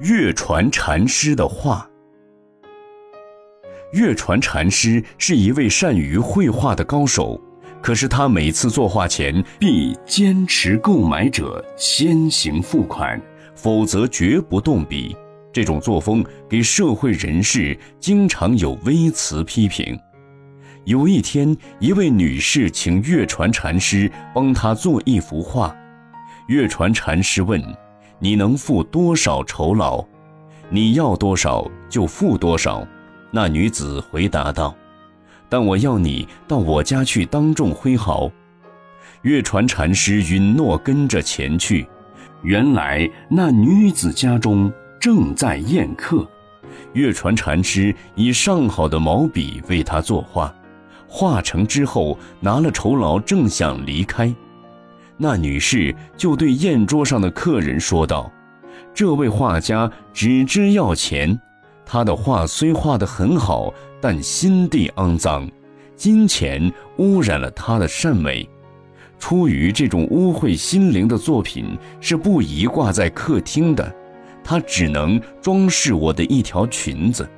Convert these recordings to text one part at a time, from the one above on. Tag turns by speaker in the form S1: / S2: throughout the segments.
S1: 月传禅师的画。月传禅师是一位善于绘画的高手，可是他每次作画前必坚持购买者先行付款，否则绝不动笔。这种作风给社会人士经常有微词批评。有一天，一位女士请月传禅师帮她做一幅画，月传禅师问：“你能付多少酬劳？你要多少就付多少。”那女子回答道：“但我要你到我家去当众挥毫。”月传禅师允诺跟着前去。原来那女子家中。正在宴客，月传禅师以上好的毛笔为他作画，画成之后拿了酬劳，正想离开，那女士就对宴桌上的客人说道：“这位画家只知要钱，他的画虽画得很好，但心地肮脏，金钱污染了他的善美。出于这种污秽心灵的作品是不宜挂在客厅的。”他只能装饰我的一条裙子，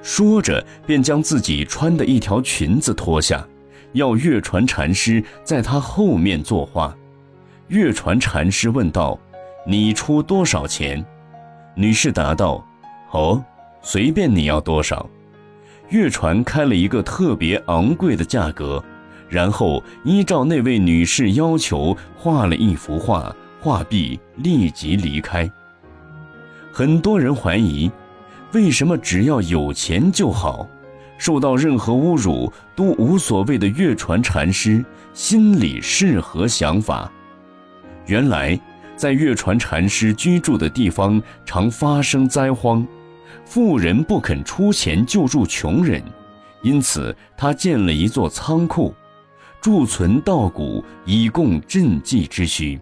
S1: 说着便将自己穿的一条裙子脱下，要月传禅师在他后面作画。月传禅师问道：“你出多少钱？”女士答道：“哦，随便你要多少。”月传开了一个特别昂贵的价格，然后依照那位女士要求画了一幅画，画毕立即离开。很多人怀疑，为什么只要有钱就好，受到任何侮辱都无所谓的月传禅师心里是何想法？原来，在月传禅师居住的地方常发生灾荒，富人不肯出钱救助穷人，因此他建了一座仓库，贮存稻谷以供赈济之需。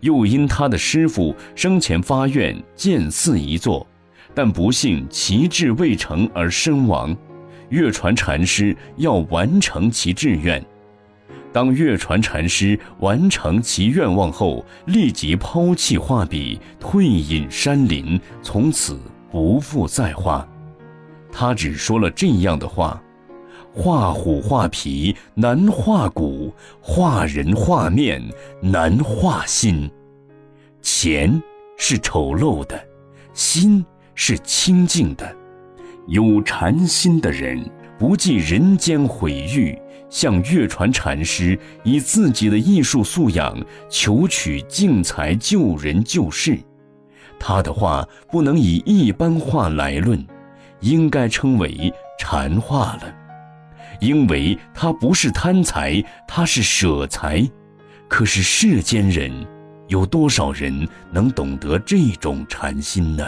S1: 又因他的师傅生前发愿建寺一座，但不幸其志未成而身亡。月传禅师要完成其志愿。当月传禅师完成其愿望后，立即抛弃画笔，退隐山林，从此不复再画。他只说了这样的话。画虎画皮难画骨，画人画面难画心。钱是丑陋的，心是清净的。有禅心的人不计人间毁誉，向月传禅师以自己的艺术素养求取净财救人救世。他的画不能以一般画来论，应该称为禅画了。因为他不是贪财，他是舍财。可是世间人，有多少人能懂得这种禅心呢？